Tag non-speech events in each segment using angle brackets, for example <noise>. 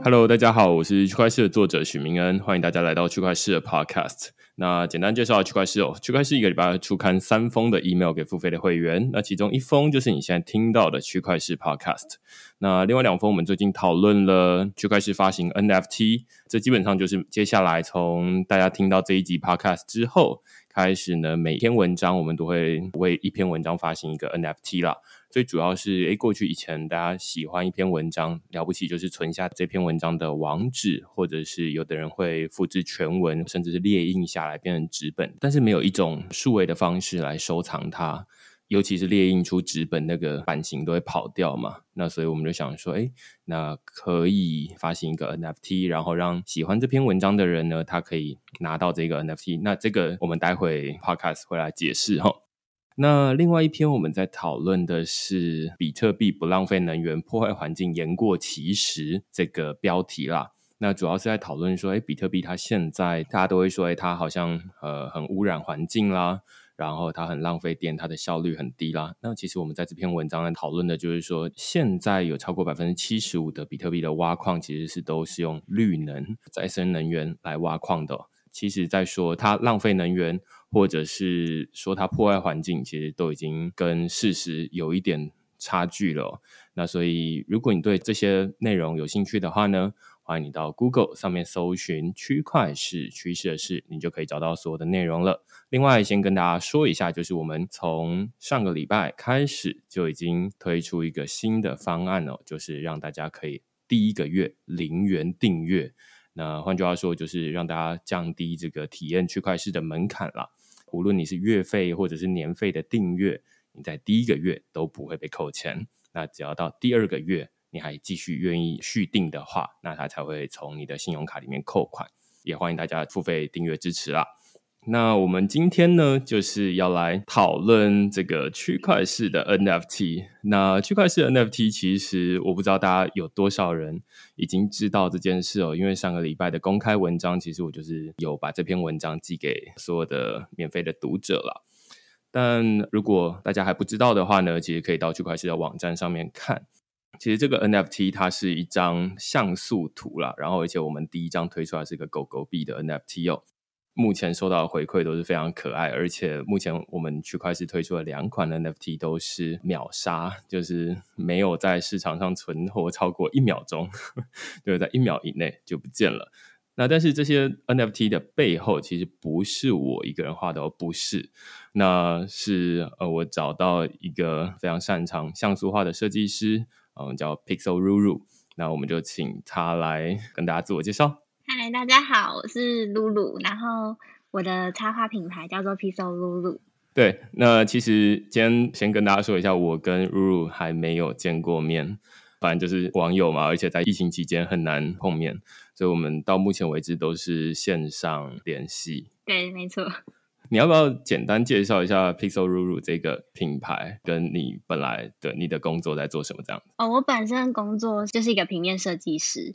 Hello，大家好，我是区块市的作者许明恩，欢迎大家来到区块市的 Podcast。那简单介绍区块市哦，区块市一个礼拜出刊三封的 email 给付费的会员，那其中一封就是你现在听到的区块市 Podcast。那另外两封我们最近讨论了区块市发行 NFT，这基本上就是接下来从大家听到这一集 Podcast 之后开始呢，每篇文章我们都会为一篇文章发行一个 NFT 啦。最主要是，诶，过去以前大家喜欢一篇文章，了不起就是存下这篇文章的网址，或者是有的人会复制全文，甚至是列印下来变成纸本，但是没有一种数位的方式来收藏它，尤其是列印出纸本，那个版型都会跑掉嘛。那所以我们就想说，诶，那可以发行一个 NFT，然后让喜欢这篇文章的人呢，他可以拿到这个 NFT。那这个我们待会 Podcast 会来解释哈。那另外一篇我们在讨论的是比特币不浪费能源、破坏环境、言过其实这个标题啦。那主要是在讨论说，哎，比特币它现在大家都会说，哎，它好像呃很污染环境啦，然后它很浪费电，它的效率很低啦。那其实我们在这篇文章在讨论的就是说，现在有超过百分之七十五的比特币的挖矿其实是都是用绿能、再生能源来挖矿的。其实，在说它浪费能源。或者是说它破坏环境，其实都已经跟事实有一点差距了。那所以，如果你对这些内容有兴趣的话呢，欢迎你到 Google 上面搜寻“区块是趋势的事”，你就可以找到所有的内容了。另外，先跟大家说一下，就是我们从上个礼拜开始就已经推出一个新的方案哦，就是让大家可以第一个月零元订阅。那换句话说，就是让大家降低这个体验区块式的门槛了。无论你是月费或者是年费的订阅，你在第一个月都不会被扣钱。那只要到第二个月，你还继续愿意续订的话，那它才会从你的信用卡里面扣款。也欢迎大家付费订阅支持啦。那我们今天呢，就是要来讨论这个区块式的 NFT。那区块式 NFT，其实我不知道大家有多少人已经知道这件事哦。因为上个礼拜的公开文章，其实我就是有把这篇文章寄给所有的免费的读者了。但如果大家还不知道的话呢，其实可以到区块式的网站上面看。其实这个 NFT 它是一张像素图啦，然后而且我们第一张推出来是一个狗狗币的 NFT 哦。目前收到的回馈都是非常可爱，而且目前我们区块链推出了两款 NFT 都是秒杀，就是没有在市场上存活超过一秒钟，<laughs> 就是在一秒以内就不见了。那但是这些 NFT 的背后其实不是我一个人画的，不是，那是呃我找到一个非常擅长像素画的设计师，嗯，叫 Pixel Ruru，那我们就请他来跟大家自我介绍。嗨，大家好，我是露露，然后我的插画品牌叫做 Pixel 露露。对，那其实今天先跟大家说一下，我跟露露还没有见过面，反正就是网友嘛，而且在疫情期间很难碰面，所以我们到目前为止都是线上联系。对，没错。<laughs> 你要不要简单介绍一下 Pixel 露露这个品牌，跟你本来的你的工作在做什么这样？哦，我本身工作就是一个平面设计师。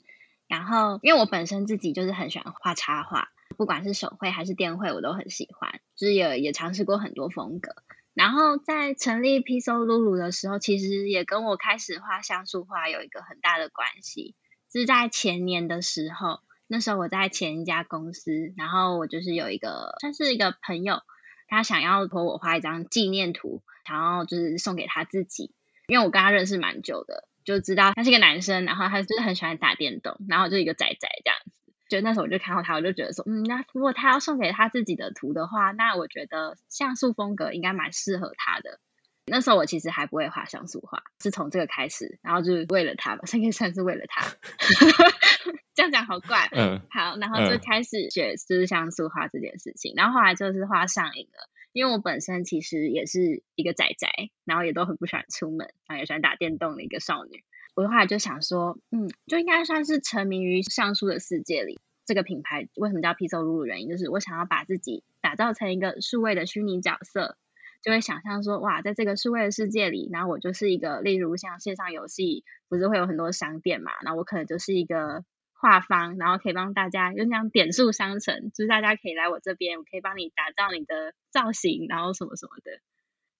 然后，因为我本身自己就是很喜欢画插画，不管是手绘还是电绘，我都很喜欢，就是也也尝试过很多风格。然后在成立 Pisolulu 的时候，其实也跟我开始画像素画有一个很大的关系。是在前年的时候，那时候我在前一家公司，然后我就是有一个算是一个朋友，他想要托我画一张纪念图，想要就是送给他自己，因为我跟他认识蛮久的。就知道他是一个男生，然后他就是很喜欢打电动，然后就一个仔仔这样子，就那时候我就看到他，我就觉得说，嗯，那如果他要送给他自己的图的话，那我觉得像素风格应该蛮适合他的。那时候我其实还不会画像素画，是从这个开始，然后就是为了他吧，<laughs> 这个算是为了他。<laughs> 这样讲好怪，嗯，好，然后就开始学就是像素画这件事情，然后后来就是画上瘾了，因为我本身其实也是一个仔仔，然后也都很不喜欢出门，然后也喜欢打电动的一个少女。我后来就想说，嗯，就应该算是沉迷于像素的世界里。这个品牌为什么叫 Pixel Lulu？原因就是我想要把自己打造成一个数位的虚拟角色，就会想象说，哇，在这个数位的世界里，然后我就是一个，例如像线上游戏，不是会有很多商店嘛，那我可能就是一个。画方，然后可以帮大家，就像点数商城，就是大家可以来我这边，我可以帮你打造你的造型，然后什么什么的，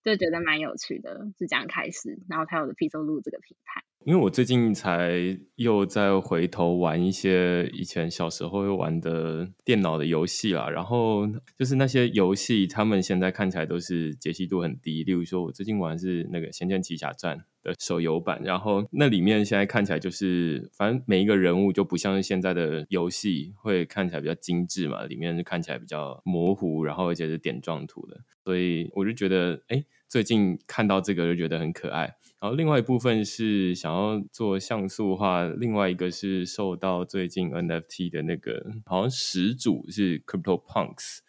就觉得蛮有趣的，就这样开始，然后才有的 P 收录这个品牌。因为我最近才又在回头玩一些以前小时候会玩的电脑的游戏啦，然后就是那些游戏，他们现在看起来都是解析度很低。例如说，我最近玩是那个《仙剑奇侠传》的手游版，然后那里面现在看起来就是，反正每一个人物就不像是现在的游戏会看起来比较精致嘛，里面看起来比较模糊，然后而且是点状图的，所以我就觉得，哎，最近看到这个就觉得很可爱。然后另外一部分是想要做像素化，另外一个是受到最近 NFT 的那个好像始祖是 Crypto Punks，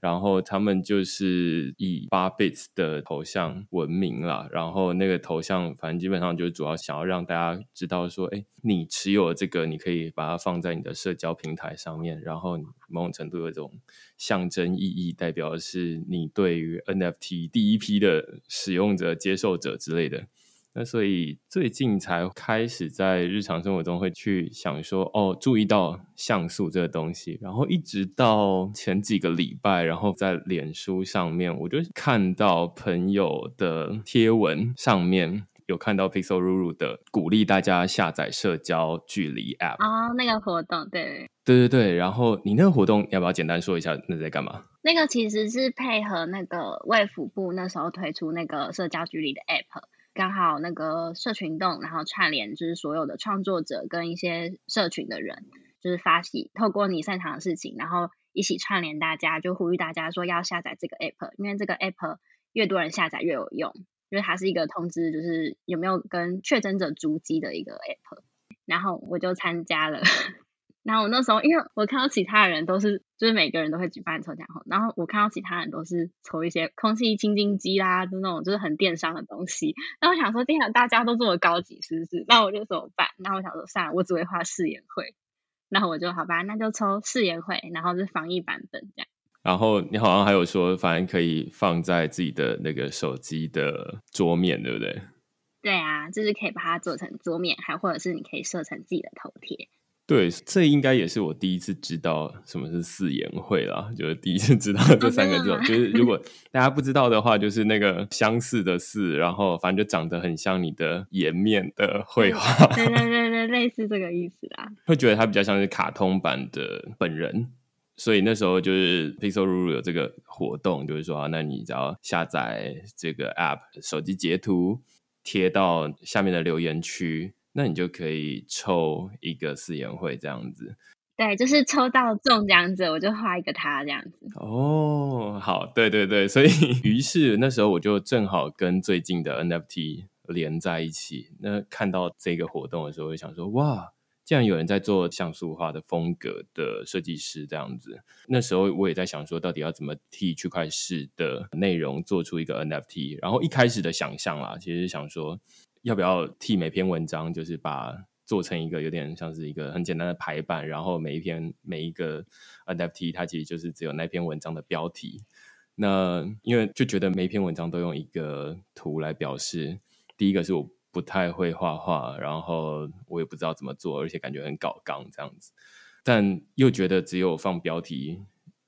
然后他们就是以八 bits 的头像闻名了，然后那个头像反正基本上就主要想要让大家知道说，哎，你持有这个，你可以把它放在你的社交平台上面，然后某种程度有一种象征意义，代表的是你对于 NFT 第一批的使用者、接受者之类的。那所以最近才开始在日常生活中会去想说，哦，注意到像素这个东西，然后一直到前几个礼拜，然后在脸书上面，我就看到朋友的贴文上面有看到 Pixel Ruru 的鼓励大家下载社交距离 App 哦，那个活动，对，对对对，然后你那个活动要不要简单说一下？那在干嘛？那个其实是配合那个卫福部那时候推出那个社交距离的 App。刚好那个社群动，然后串联就是所有的创作者跟一些社群的人，就是发起透过你擅长的事情，然后一起串联大家，就呼吁大家说要下载这个 app，因为这个 app 越多人下载越有用，因为它是一个通知，就是有没有跟确诊者足迹的一个 app，然后我就参加了。然后我那时候，因为我看到其他人都是，就是每个人都会举办抽奖活然后我看到其他人都是抽一些空气清新机啦，就那种就是很电商的东西。那我想说，天啊，大家都这么高级，是不是？那我就怎么办？那我想说，算了，我只会画誓言会。然后我就好吧，那就抽誓言会，然后是防疫版本这样。然后你好像还有说，反正可以放在自己的那个手机的桌面，对不对？对啊，就是可以把它做成桌面，还或者是你可以设成自己的头贴。对，这应该也是我第一次知道什么是四言会啦，就是第一次知道这三个字。就是如果 <laughs> 大家不知道的话，就是那个相似的似，然后反正就长得很像你的颜面的绘画。对对 <laughs> 对对，类似这个意思啦。会觉得它比较像是卡通版的本人，所以那时候就是 Pixel Ruru 有这个活动，就是说，那你只要下载这个 App，手机截图贴到下面的留言区。那你就可以抽一个四言会这样子，对，就是抽到中奖者，我就画一个他这样子。哦，好，对对对，所以 <laughs> 于是那时候我就正好跟最近的 NFT 连在一起。那看到这个活动的时候，我就想说，哇，竟然有人在做像素化的风格的设计师这样子。那时候我也在想说，到底要怎么替区块式的内容做出一个 NFT？然后一开始的想象啦，其实想说。要不要替每篇文章，就是把做成一个有点像是一个很简单的排版，然后每一篇每一个 NFT 它其实就是只有那篇文章的标题。那因为就觉得每一篇文章都用一个图来表示，第一个是我不太会画画，然后我也不知道怎么做，而且感觉很搞纲这样子。但又觉得只有放标题，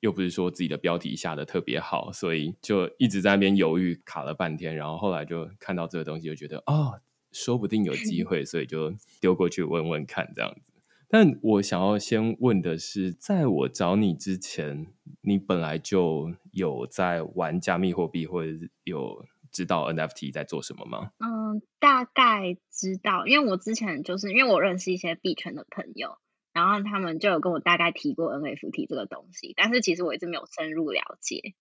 又不是说自己的标题下的特别好，所以就一直在那边犹豫，卡了半天。然后后来就看到这个东西，就觉得哦。说不定有机会，所以就丢过去问问看这样子。但我想要先问的是，在我找你之前，你本来就有在玩加密货币，或者有知道 NFT 在做什么吗？嗯，大概知道，因为我之前就是因为我认识一些币圈的朋友，然后他们就有跟我大概提过 NFT 这个东西，但是其实我一直没有深入了解。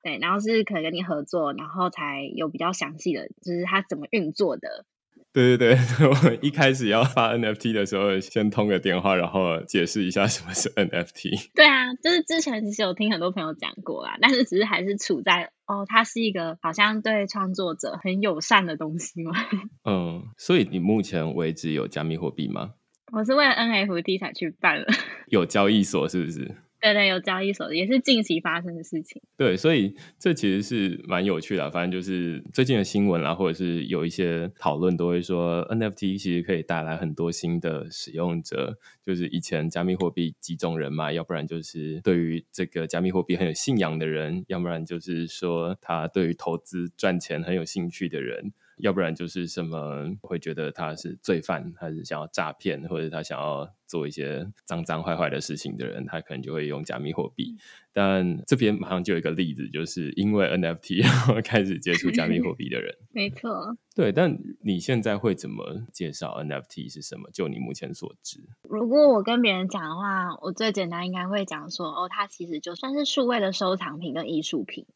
对，然后是可能跟你合作，然后才有比较详细的，就是它怎么运作的。对对对，<laughs> 我一开始要发 NFT 的时候，先通个电话，然后解释一下什么是 NFT。<laughs> 对啊，就是之前其实有听很多朋友讲过啦，但是只是还是处在哦，它是一个好像对创作者很友善的东西吗？<laughs> 嗯，所以你目前为止有加密货币吗？我是为了 NFT 才去办了，<laughs> 有交易所是不是？对对，有交易所也是近期发生的事情。对，所以这其实是蛮有趣的。反正就是最近的新闻啦，或者是有一些讨论，都会说 NFT 其实可以带来很多新的使用者。就是以前加密货币几种人嘛，要不然就是对于这个加密货币很有信仰的人，要不然就是说他对于投资赚钱很有兴趣的人。要不然就是什么会觉得他是罪犯，还是想要诈骗，或者他想要做一些脏脏坏坏的事情的人，他可能就会用加密货币。但这边马上就有一个例子，就是因为 NFT 然后开始接触加密货币的人。<laughs> 没错，对。但你现在会怎么介绍 NFT 是什么？就你目前所知，如果我跟别人讲的话，我最简单应该会讲说，哦，它其实就算是数位的收藏品跟艺术品，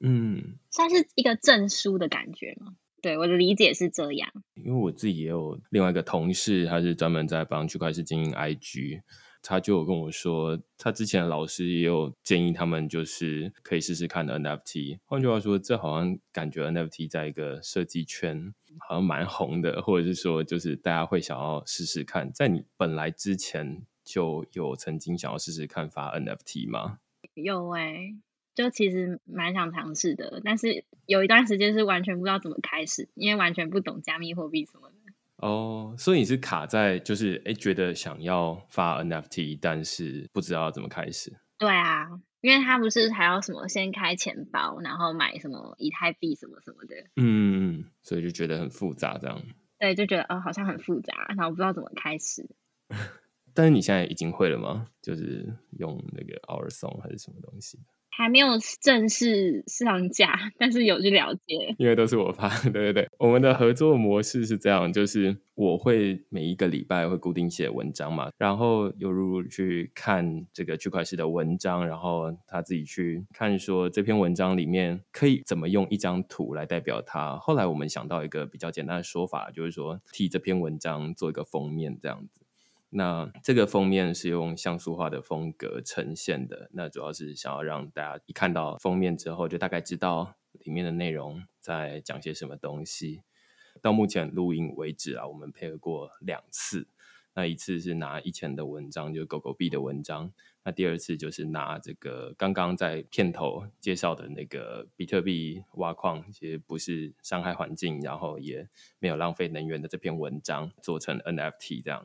嗯，算是一个证书的感觉吗？对我的理解是这样，因为我自己也有另外一个同事，他是专门在帮区块链经营 IG，他就有跟我说，他之前的老师也有建议他们，就是可以试试看 NFT。换句话说，这好像感觉 NFT 在一个设计圈好像蛮红的，或者是说，就是大家会想要试试看。在你本来之前就有曾经想要试试看发 NFT 吗？有哎。就其实蛮想尝试的，但是有一段时间是完全不知道怎么开始，因为完全不懂加密货币什么的。哦，所以你是卡在就是哎，觉得想要发 NFT，但是不知道怎么开始。对啊，因为他不是还要什么先开钱包，然后买什么以太币什么什么的。嗯，所以就觉得很复杂，这样。对，就觉得哦，好像很复杂，然后不知道怎么开始。<laughs> 但是你现在已经会了吗？就是用那个 Our Song 还是什么东西？还没有正式上架，但是有去了解。因为都是我发，<laughs> 对对对。我们的合作模式是这样，就是我会每一个礼拜会固定写文章嘛，然后有如去看这个区块链的文章，然后他自己去看说这篇文章里面可以怎么用一张图来代表它。后来我们想到一个比较简单的说法，就是说替这篇文章做一个封面这样子。那这个封面是用像素化的风格呈现的，那主要是想要让大家一看到封面之后，就大概知道里面的内容在讲些什么东西。到目前录音为止啊，我们配合过两次，那一次是拿以前的文章，就是狗狗币的文章；那第二次就是拿这个刚刚在片头介绍的那个比特币挖矿，其实不是伤害环境，然后也没有浪费能源的这篇文章，做成 NFT 这样。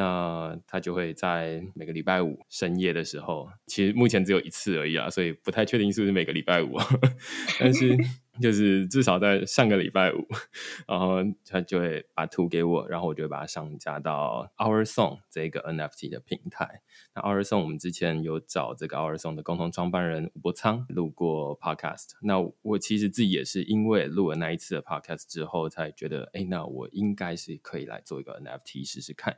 那他就会在每个礼拜五深夜的时候，其实目前只有一次而已啊，所以不太确定是不是每个礼拜五，<laughs> 但是 <laughs> 就是至少在上个礼拜五，然后他就会把图给我，然后我就会把它上架到 Our Song 这个 NFT 的平台。那 Our Song 我们之前有找这个 Our Song 的共同创办人吴伯昌录过 Podcast，那我其实自己也是因为录了那一次的 Podcast 之后，才觉得，哎，那我应该是可以来做一个 NFT 试试看。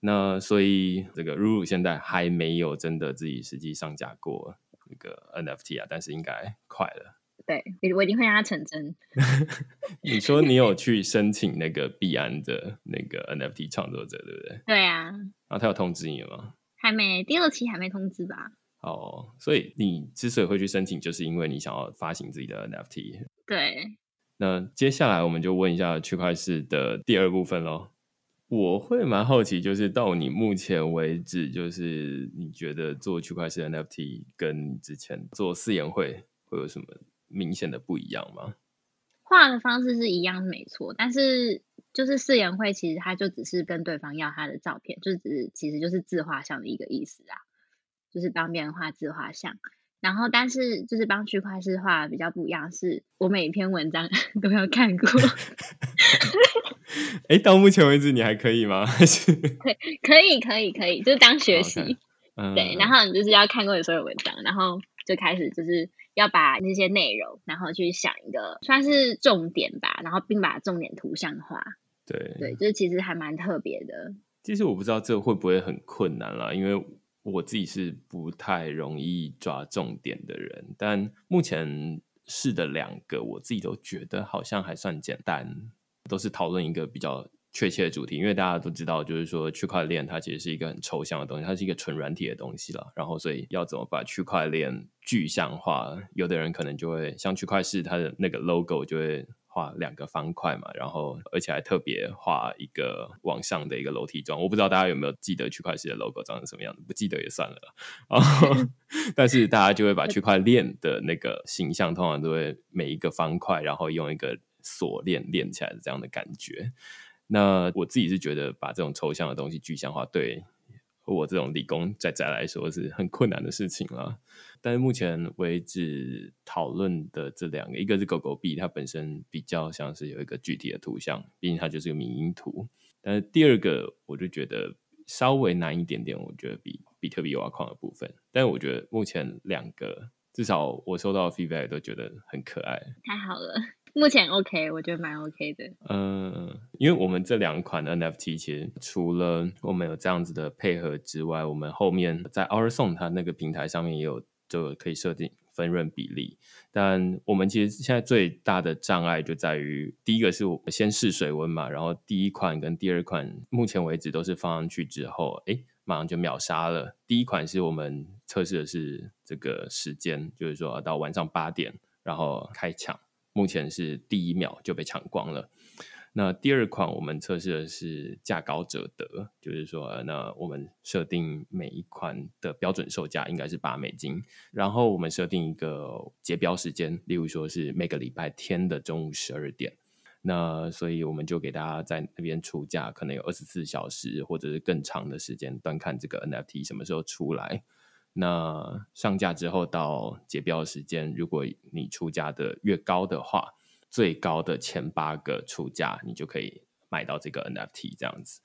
那所以这个露露现在还没有真的自己实际上架过那个 NFT 啊，但是应该快了。对，我一定会让它成真。<laughs> 你说你有去申请那个币安的那个 NFT 创作者，对不对？对啊。然后他有通知你了吗？还没，第二期还没通知吧？哦，所以你之所以会去申请，就是因为你想要发行自己的 NFT。对。那接下来我们就问一下区块市的第二部分喽。我会蛮好奇，就是到你目前为止，就是你觉得做区块链 NFT 跟之前做四言会会有什么明显的不一样吗？画的方式是一样没错，但是就是四言会其实它就只是跟对方要他的照片，就只是其实就是自画像的一个意思啊，就是帮别人画自画像。然后，但是就是帮区块链画比较不一样，是我每一篇文章 <laughs> 都要看过。<laughs> <laughs> 哎，到目前为止你还可以吗？还是可可以可以可以，就是当学习。对，然后你就是要看过你所有文章，然后就开始就是要把那些内容，然后去想一个算是重点吧，然后并把重点图像化。对对，就是其实还蛮特别的。其实我不知道这会不会很困难啦，因为我自己是不太容易抓重点的人。但目前试的两个，我自己都觉得好像还算简单，都是讨论一个比较确切的主题。因为大家都知道，就是说区块链它其实是一个很抽象的东西，它是一个纯软体的东西了。然后，所以要怎么把区块链具象化？有的人可能就会像区块市它的那个 logo 就会。画两个方块嘛，然后而且还特别画一个往上的一个楼梯状。我不知道大家有没有记得区块链的 logo 长成什么样子，不记得也算了。<laughs> 然后，<laughs> 但是大家就会把区块链的那个形象，通常都会每一个方块，然后用一个锁链连起来的这样的感觉。那我自己是觉得把这种抽象的东西具象化，对我这种理工仔仔来说是很困难的事情了。但是目前为止讨论的这两个，一个是狗狗币，它本身比较像是有一个具体的图像，毕竟它就是个民音图。但是第二个，我就觉得稍微难一点点，我觉得比比特币挖矿的部分。但是我觉得目前两个，至少我收到的 feedback 都觉得很可爱。太好了，目前 OK，我觉得蛮 OK 的。嗯，因为我们这两款 NFT 其实除了我们有这样子的配合之外，我们后面在 Our Song 它那个平台上面也有。就可以设定分润比例，但我们其实现在最大的障碍就在于，第一个是我先试水温嘛，然后第一款跟第二款目前为止都是放上去之后，哎，马上就秒杀了。第一款是我们测试的是这个时间，就是说到晚上八点，然后开抢，目前是第一秒就被抢光了。那第二款我们测试的是价高者得，就是说，那我们设定每一款的标准售价应该是八美金，然后我们设定一个结标时间，例如说是每个礼拜天的中午十二点。那所以我们就给大家在那边出价，可能有二十四小时或者是更长的时间，端看这个 NFT 什么时候出来。那上架之后到结标时间，如果你出价的越高的话。最高的前八个出价，你就可以买到这个 NFT 这样子。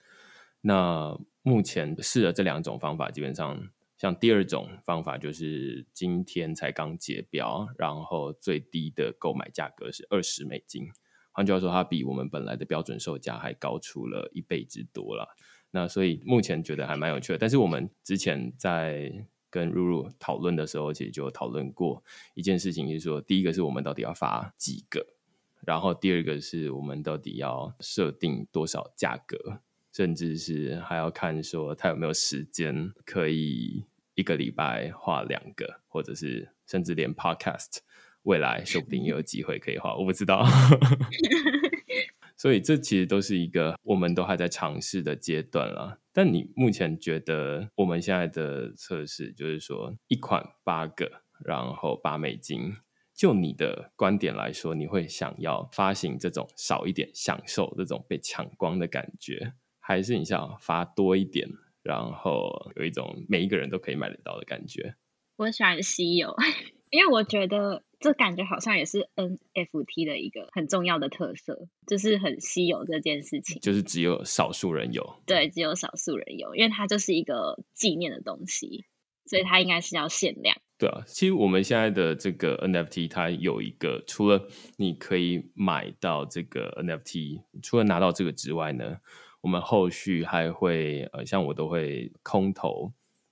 那目前试了这两种方法，基本上像第二种方法就是今天才刚结标，然后最低的购买价格是二十美金。换句话说，它比我们本来的标准售价还高出了一倍之多了。那所以目前觉得还蛮有趣的。但是我们之前在跟露露讨论的时候，其实就讨论过一件事情，就是说第一个是我们到底要发几个。然后第二个是我们到底要设定多少价格，甚至是还要看说他有没有时间可以一个礼拜画两个，或者是甚至连 Podcast 未来说不定也有机会可以画，我不知道。<laughs> 所以这其实都是一个我们都还在尝试的阶段了。但你目前觉得我们现在的测试就是说一款八个，然后八美金。就你的观点来说，你会想要发行这种少一点，享受这种被抢光的感觉，还是你想发多一点，然后有一种每一个人都可以买得到的感觉？我喜欢稀有，<laughs> 因为我觉得这感觉好像也是 NFT 的一个很重要的特色，就是很稀有这件事情，就是只有少数人有，对，只有少数人有，因为它就是一个纪念的东西，所以它应该是要限量。对啊，其实我们现在的这个 NFT 它有一个，除了你可以买到这个 NFT，除了拿到这个之外呢，我们后续还会呃，像我都会空投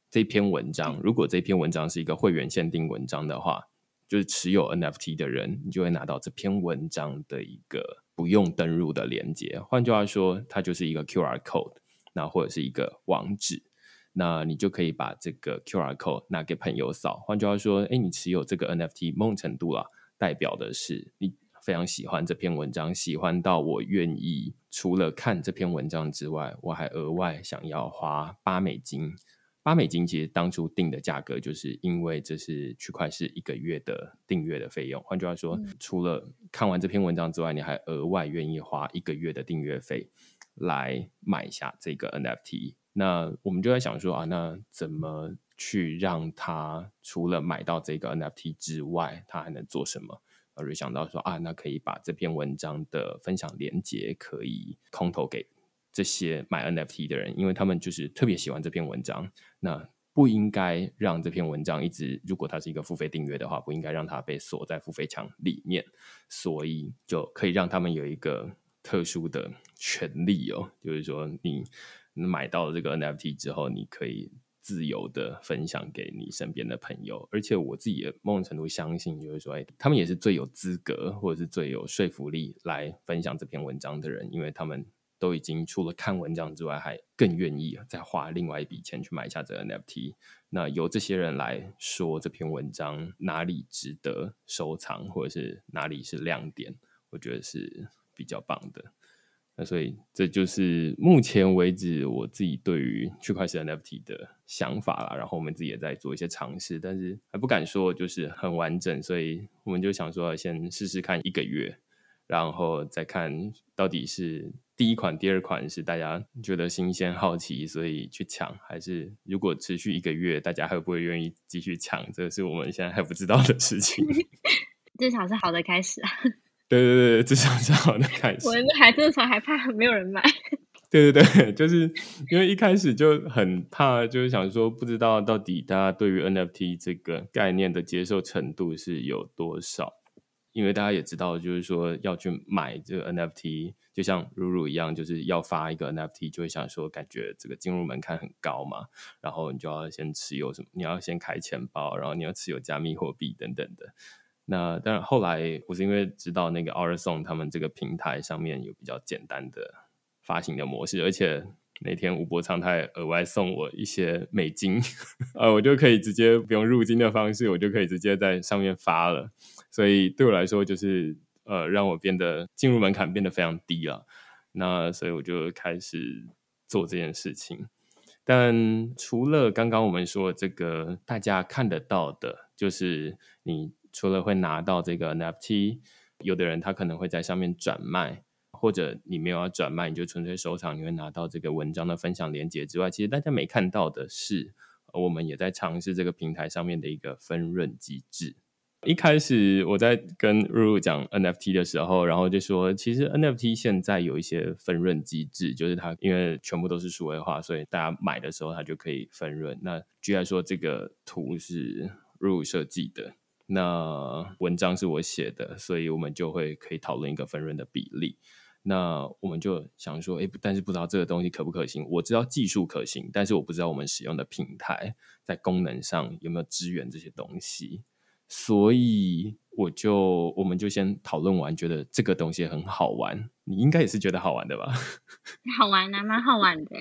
这篇文章。如果这篇文章是一个会员限定文章的话，就是持有 NFT 的人，你就会拿到这篇文章的一个不用登录的连接。换句话说，它就是一个 QR code，那或者是一个网址。那你就可以把这个 QR code 拿给朋友扫。换句话说，哎，你持有这个 NFT 梦程度啊，代表的是你非常喜欢这篇文章，喜欢到我愿意除了看这篇文章之外，我还额外想要花八美金。八美金其实当初定的价格，就是因为这是区块是一个月的订阅的费用。换句话说，除了看完这篇文章之外，你还额外愿意花一个月的订阅费来买下这个 NFT。那我们就在想说啊，那怎么去让他除了买到这个 NFT 之外，他还能做什么？我就想到说啊，那可以把这篇文章的分享链接可以空投给这些买 NFT 的人，因为他们就是特别喜欢这篇文章。那不应该让这篇文章一直，如果它是一个付费订阅的话，不应该让它被锁在付费墙里面，所以就可以让他们有一个特殊的权利哦，就是说你。买到了这个 NFT 之后，你可以自由的分享给你身边的朋友。而且我自己也某种程度相信，就是说，哎，他们也是最有资格或者是最有说服力来分享这篇文章的人，因为他们。都已经除了看文章之外，还更愿意再花另外一笔钱去买下这个 NFT。那由这些人来说这篇文章哪里值得收藏，或者是哪里是亮点，我觉得是比较棒的。那所以这就是目前为止我自己对于区块链 NFT 的想法啦。然后我们自己也在做一些尝试，但是还不敢说就是很完整，所以我们就想说先试试看一个月，然后再看到底是。第一款、第二款是大家觉得新鲜、好奇，所以去抢，还是如果持续一个月，大家会不会愿意继续抢？这个是我们现在还不知道的事情。<laughs> 至少是好的开始啊！<laughs> 对对对，至少是好的开始。我们还正常还怕没有人买。对对对，就是因为一开始就很怕，就是想说不知道到底大家对于 NFT 这个概念的接受程度是有多少。因为大家也知道，就是说要去买这个 NFT，就像如如一样，就是要发一个 NFT，就会想说，感觉这个进入门槛很高嘛，然后你就要先持有什么，你要先开钱包，然后你要持有加密货币等等的。那当然后来我是因为知道那个 o r s o n 他们这个平台上面有比较简单的发行的模式，而且那天吴伯昌他还额外送我一些美金，呃，我就可以直接不用入金的方式，我就可以直接在上面发了。所以对我来说，就是呃，让我变得进入门槛变得非常低了。那所以我就开始做这件事情。但除了刚刚我们说这个大家看得到的，就是你除了会拿到这个 NFT，有的人他可能会在上面转卖，或者你没有要转卖，你就纯粹收藏，你会拿到这个文章的分享链接之外，其实大家没看到的是，我们也在尝试这个平台上面的一个分润机制。一开始我在跟露露讲 NFT 的时候，然后就说，其实 NFT 现在有一些分润机制，就是它因为全部都是数位化，所以大家买的时候它就可以分润。那居然说这个图是露露设计的，那文章是我写的，所以我们就会可以讨论一个分润的比例。那我们就想说，哎，但是不知道这个东西可不可行。我知道技术可行，但是我不知道我们使用的平台在功能上有没有支援这些东西。所以我就我们就先讨论完，觉得这个东西很好玩，你应该也是觉得好玩的吧？<laughs> 好玩啊，蛮好玩的。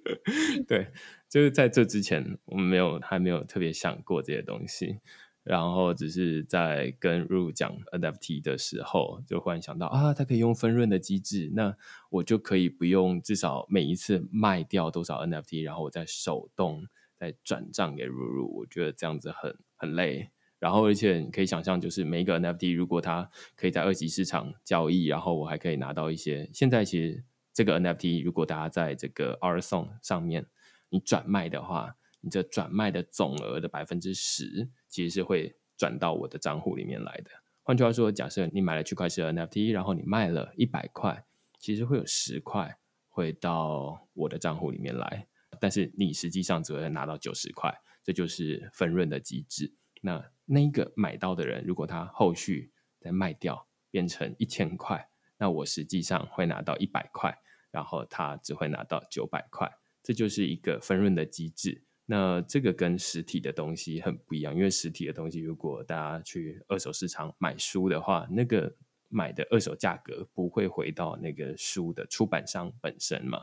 <laughs> 对，就是在这之前，我们没有还没有特别想过这些东西，然后只是在跟 Ru 讲 NFT 的时候，就忽然想到啊，它可以用分润的机制，那我就可以不用至少每一次卖掉多少 NFT，然后我再手动再转账给 Ru，我觉得这样子很很累。然后，而且你可以想象，就是每一个 NFT，如果它可以在二级市场交易，然后我还可以拿到一些。现在其实这个 NFT，如果大家在这个 R s o n 上面你转卖的话，你这转卖的总额的百分之十，其实是会转到我的账户里面来的。换句话说，假设你买了区块链 NFT，然后你卖了一百块，其实会有十块会到我的账户里面来，但是你实际上只会拿到九十块，这就是分润的机制。那那个买到的人，如果他后续再卖掉变成一千块，那我实际上会拿到一百块，然后他只会拿到九百块，这就是一个分润的机制。那这个跟实体的东西很不一样，因为实体的东西，如果大家去二手市场买书的话，那个买的二手价格不会回到那个书的出版商本身嘛，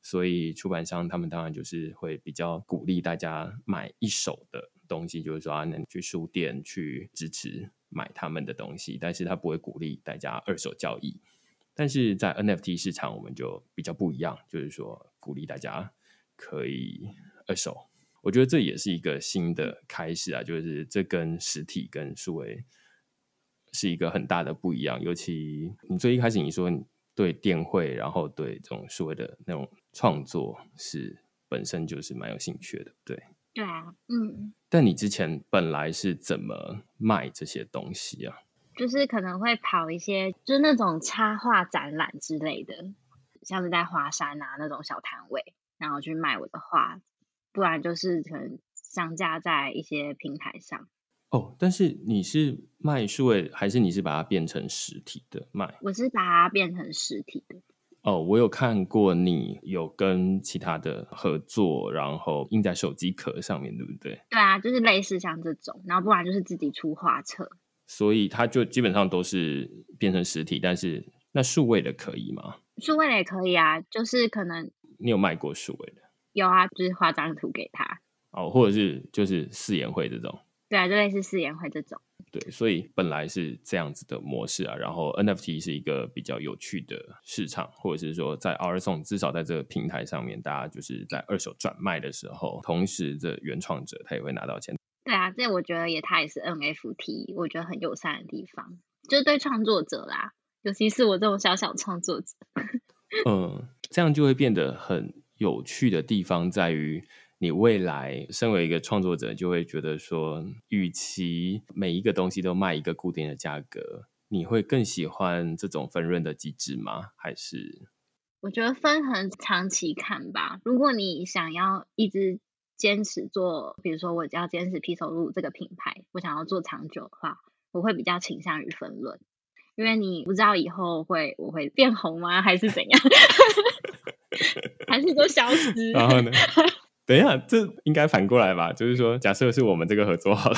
所以出版商他们当然就是会比较鼓励大家买一手的。东西就是说啊，能去书店去支持买他们的东西，但是他不会鼓励大家二手交易。但是在 NFT 市场，我们就比较不一样，就是说鼓励大家可以二手。我觉得这也是一个新的开始啊，就是这跟实体跟数位是一个很大的不一样。尤其你最一开始你说你对电绘，然后对这种数位的那种创作是本身就是蛮有兴趣的，对。对啊，嗯。但你之前本来是怎么卖这些东西啊？就是可能会跑一些，就是那种插画展览之类的，像是在华山啊那种小摊位，然后去卖我的画，不然就是可能上架在一些平台上。哦，但是你是卖数位，还是你是把它变成实体的卖？我是把它变成实体的。哦，我有看过你有跟其他的合作，然后印在手机壳上面，对不对？对啊，就是类似像这种，然后不然就是自己出画册。所以它就基本上都是变成实体，但是那数位的可以吗？数位的也可以啊，就是可能你有卖过数位的？有啊，就是画张图给他。哦，或者是就是四言会这种。对啊，就类似四言会这种。对，所以本来是这样子的模式啊，然后 NFT 是一个比较有趣的市场，或者是说在 R 送，至少在这个平台上面，大家就是在二手转卖的时候，同时这原创者他也会拿到钱。对啊，这我觉得也它也是 NFT，我觉得很友善的地方，就是对创作者啦，尤其是我这种小小创作者。<laughs> 嗯，这样就会变得很有趣的地方在于。你未来身为一个创作者，就会觉得说，与其每一个东西都卖一个固定的价格，你会更喜欢这种分润的机制吗？还是？我觉得分很长期看吧。如果你想要一直坚持做，比如说我要坚持皮手路这个品牌，我想要做长久的话，我会比较倾向于分论，因为你不知道以后会我会变红吗，还是怎样，<laughs> 还是都消失？<laughs> 然后呢？<laughs> 等一下，这应该反过来吧？就是说，假设是我们这个合作好了，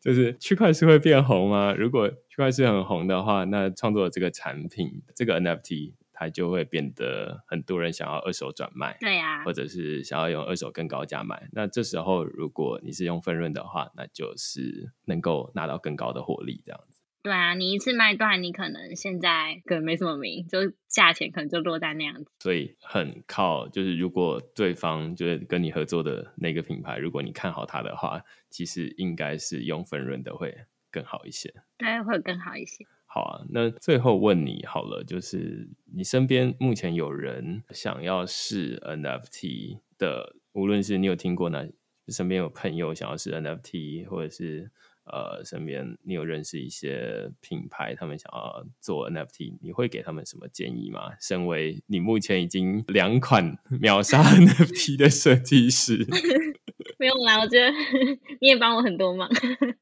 就是区块是会变红吗？如果区块是很红的话，那创作这个产品，这个 NFT 它就会变得很多人想要二手转卖，对呀，或者是想要用二手更高价卖。那这时候，如果你是用分润的话，那就是能够拿到更高的获利，这样子。对啊，你一次卖断，你可能现在可能没什么名，就价钱可能就落在那样子。所以很靠，就是如果对方就是跟你合作的那个品牌，如果你看好它的话，其实应该是用分润的会更好一些。对，会更好一些。好啊，那最后问你好了，就是你身边目前有人想要试 NFT 的，无论是你有听过哪，身边有朋友想要试 NFT，或者是。呃，身边你有认识一些品牌，他们想要做 NFT，你会给他们什么建议吗？身为你目前已经两款秒杀 <laughs> NFT 的设计师，<laughs> 不用啦，我觉得 <laughs> 你也帮我很多忙，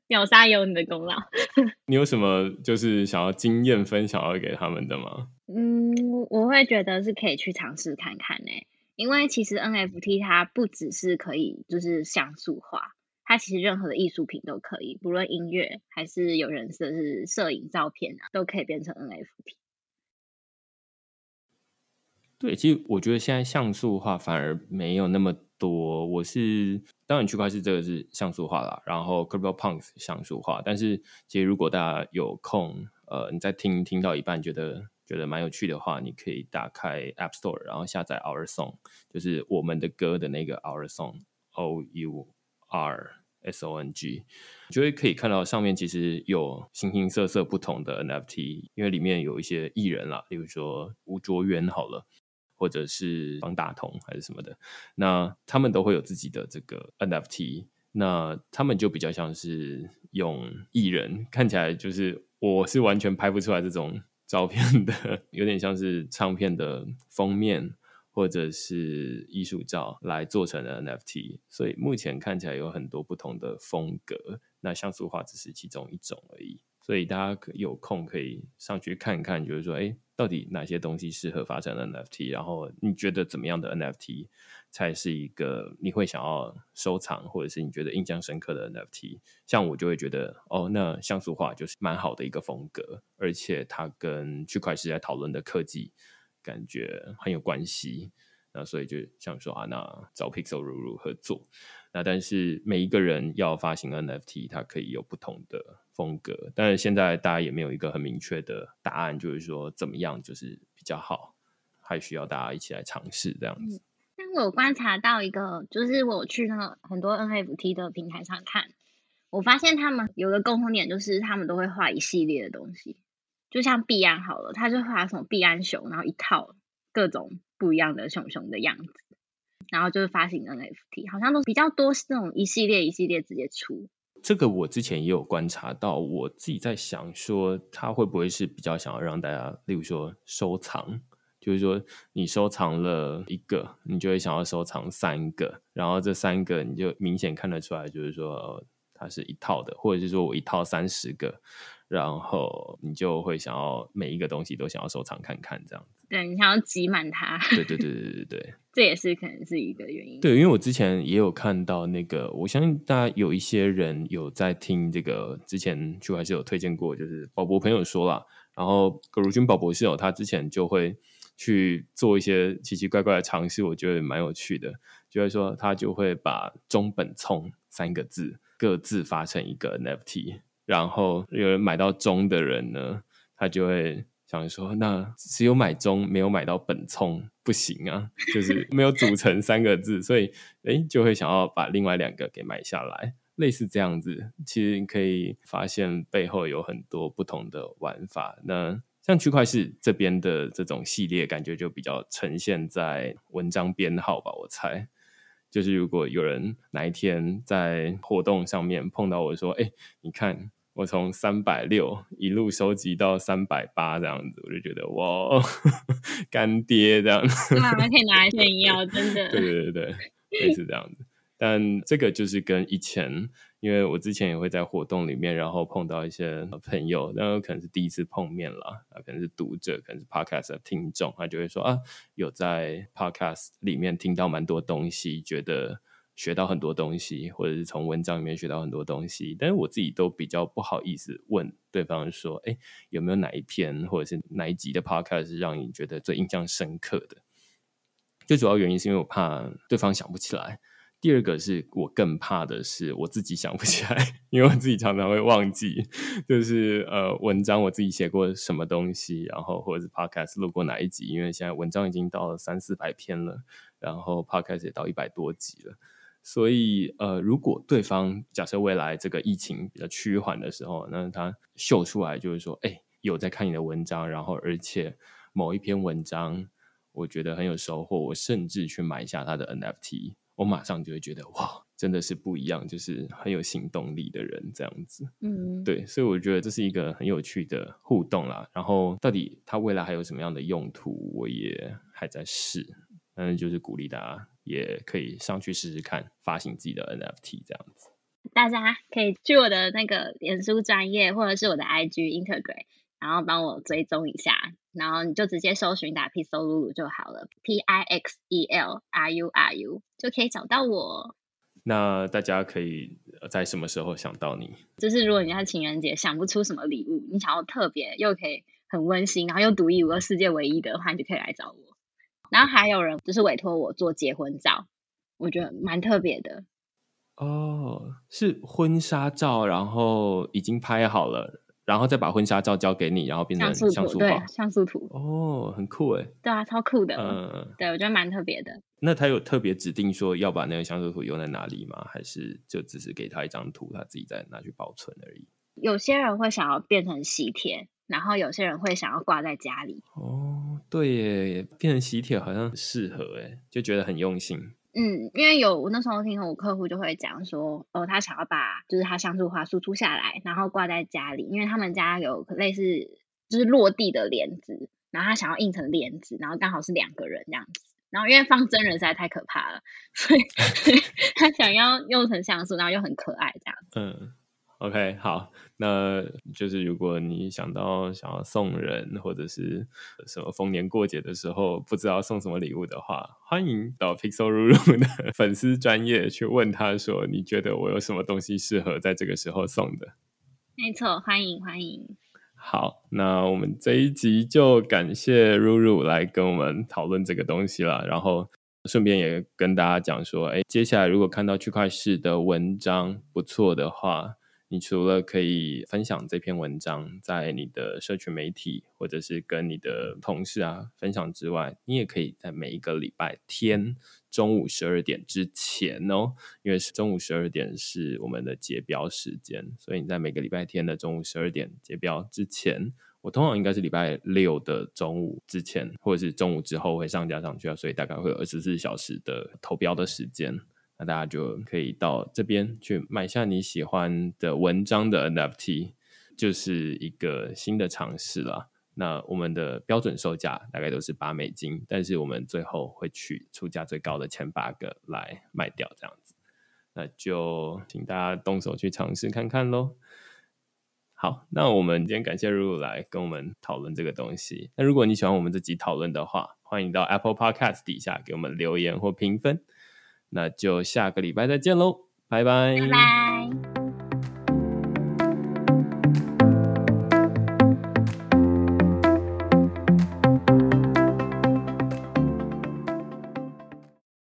秒杀有你的功劳。你有什么就是想要经验分享要给他们的吗？嗯，我会觉得是可以去尝试看看呢，因为其实 NFT 它不只是可以就是像素化。它其实任何的艺术品都可以，不论音乐还是有人设是摄影照片啊，都可以变成 NFT。对，其实我觉得现在像素化反而没有那么多。我是当然区块是这个是像素化啦，然后 Crypto Punks 像素化。但是其实如果大家有空，呃，你在听听到一半觉得觉得蛮有趣的话，你可以打开 App Store，然后下载 Our Song，就是我们的歌的那个 Our Song O U。R S O N G，就会可以看到上面其实有形形色色不同的 NFT，因为里面有一些艺人啦，例如说吴卓源好了，或者是方大同还是什么的，那他们都会有自己的这个 NFT，那他们就比较像是用艺人，看起来就是我是完全拍不出来这种照片的，<laughs> 有点像是唱片的封面。或者是艺术照来做成的 NFT，所以目前看起来有很多不同的风格。那像素画只是其中一种而已，所以大家有空可以上去看看，就是说，哎，到底哪些东西适合发展 NFT？然后你觉得怎么样的 NFT 才是一个你会想要收藏，或者是你觉得印象深刻的 NFT？像我就会觉得，哦，那像素画就是蛮好的一个风格，而且它跟区块链在讨论的科技。感觉很有关系，那所以就想说啊，那找 Pixel 如如合作。那但是每一个人要发行 NFT，它可以有不同的风格。但是现在大家也没有一个很明确的答案，就是说怎么样就是比较好，还需要大家一起来尝试这样子。但我观察到一个，就是我去那个很多 NFT 的平台上看，我发现他们有个共同点，就是他们都会画一系列的东西。就像币安好了，他就画什么币安熊，然后一套各种不一样的熊熊的样子，然后就是发行 NFT，好像都比较多是那种一系列一系列直接出。这个我之前也有观察到，我自己在想说，他会不会是比较想要让大家，例如说收藏，就是说你收藏了一个，你就会想要收藏三个，然后这三个你就明显看得出来，就是说它是一套的，或者是说我一套三十个。然后你就会想要每一个东西都想要收藏看看这样子。对你想要挤满它，对对对对对对，<laughs> 这也是可能是一个原因。对，因为我之前也有看到那个，我相信大家有一些人有在听这个，之前就还是有推荐过，就是宝博朋友说了，然后葛如君宝博士哦，他之前就会去做一些奇奇怪怪的尝试，我觉得蛮有趣的，就是说他就会把中本聪三个字各自发成一个 NFT，然后有人买到中的人呢，他就会。想说，那只有买中没有买到本聪不行啊，就是没有组成三个字，所以哎，就会想要把另外两个给买下来，类似这样子。其实你可以发现背后有很多不同的玩法。那像区块市这边的这种系列，感觉就比较呈现在文章编号吧。我猜，就是如果有人哪一天在活动上面碰到我说，哎，你看。我从三百六一路收集到三百八这样子，我就觉得哇，干爹这样子，妈妈可以拿来炫耀，真的。对对对对，类似这样子。但这个就是跟以前，因为我之前也会在活动里面，然后碰到一些朋友，那可能是第一次碰面了，啊，可能是读者，可能是 podcast 的听众，他就会说啊，有在 podcast 里面听到蛮多东西，觉得。学到很多东西，或者是从文章里面学到很多东西，但是我自己都比较不好意思问对方说：“哎，有没有哪一篇或者是哪一集的 podcast 是让你觉得最印象深刻的？”最主要原因是因为我怕对方想不起来，第二个是我更怕的是我自己想不起来，<laughs> 因为我自己常常会忘记，就是呃文章我自己写过什么东西，然后或者是 podcast 录过哪一集，因为现在文章已经到了三四百篇了，然后 podcast 也到一百多集了。所以，呃，如果对方假设未来这个疫情比较趋缓的时候，那他秀出来就是说，哎，有在看你的文章，然后而且某一篇文章我觉得很有收获，我甚至去买一下他的 NFT，我马上就会觉得哇，真的是不一样，就是很有行动力的人这样子。嗯，对，所以我觉得这是一个很有趣的互动啦。然后，到底他未来还有什么样的用途，我也还在试。但是就是鼓励大家。也可以上去试试看，发行自己的 NFT 这样子。大家可以去我的那个脸书专业，或者是我的 IG Integrate，然后帮我追踪一下，然后你就直接搜寻打 Pixel 就好了，P I X E L R U R U 就可以找到我。那大家可以在什么时候想到你？就是如果你要情人节想不出什么礼物，你想要特别又可以很温馨，然后又独一无二、世界唯一的话，你就可以来找我。然后还有人就是委托我做结婚照，我觉得蛮特别的。哦，是婚纱照，然后已经拍好了，然后再把婚纱照交给你，然后变成像素对，像素图。哦，很酷哎。对啊，超酷的。嗯，对我觉得蛮特别的。那他有特别指定说要把那个像素图用在哪里吗？还是就只是给他一张图，他自己再拿去保存而已？有些人会想要变成喜帖。然后有些人会想要挂在家里哦，对耶，变成喜帖好像很适合哎，就觉得很用心。嗯，因为有我那时候听我客户就会讲说，哦，他想要把就是他像素画输出下来，然后挂在家里，因为他们家有类似就是落地的帘子，然后他想要印成帘子，然后刚好是两个人这样子，然后因为放真人实在太可怕了，所以 <laughs> 他想要用成像素，然后又很可爱这样子。嗯。OK，好，那就是如果你想到想要送人，或者是什么逢年过节的时候不知道送什么礼物的话，欢迎到 Pixel 入入的 <laughs> 粉丝专业去问他说，你觉得我有什么东西适合在这个时候送的？没错，欢迎欢迎。好，那我们这一集就感谢入入来跟我们讨论这个东西了，然后顺便也跟大家讲说，哎，接下来如果看到区块市的文章不错的话。你除了可以分享这篇文章在你的社群媒体，或者是跟你的同事啊分享之外，你也可以在每一个礼拜天中午十二点之前哦，因为是中午十二点是我们的结标时间，所以你在每个礼拜天的中午十二点结标之前，我通常应该是礼拜六的中午之前，或者是中午之后会上架上去啊，所以大概会有二十四小时的投标的时间。那大家就可以到这边去买下你喜欢的文章的 nft 就是一个新的尝试了那我们的标准售价大概都是八美金但是我们最后会取出价最高的前八个来卖掉这样子。那就请大家动手去尝试看看喽好那我们今天感谢露露来跟我们讨论这个东西。那如果你喜欢我们这集讨论的话欢迎到 apple podcast 底下给我们留言或评分那就下个礼拜再见喽拜拜。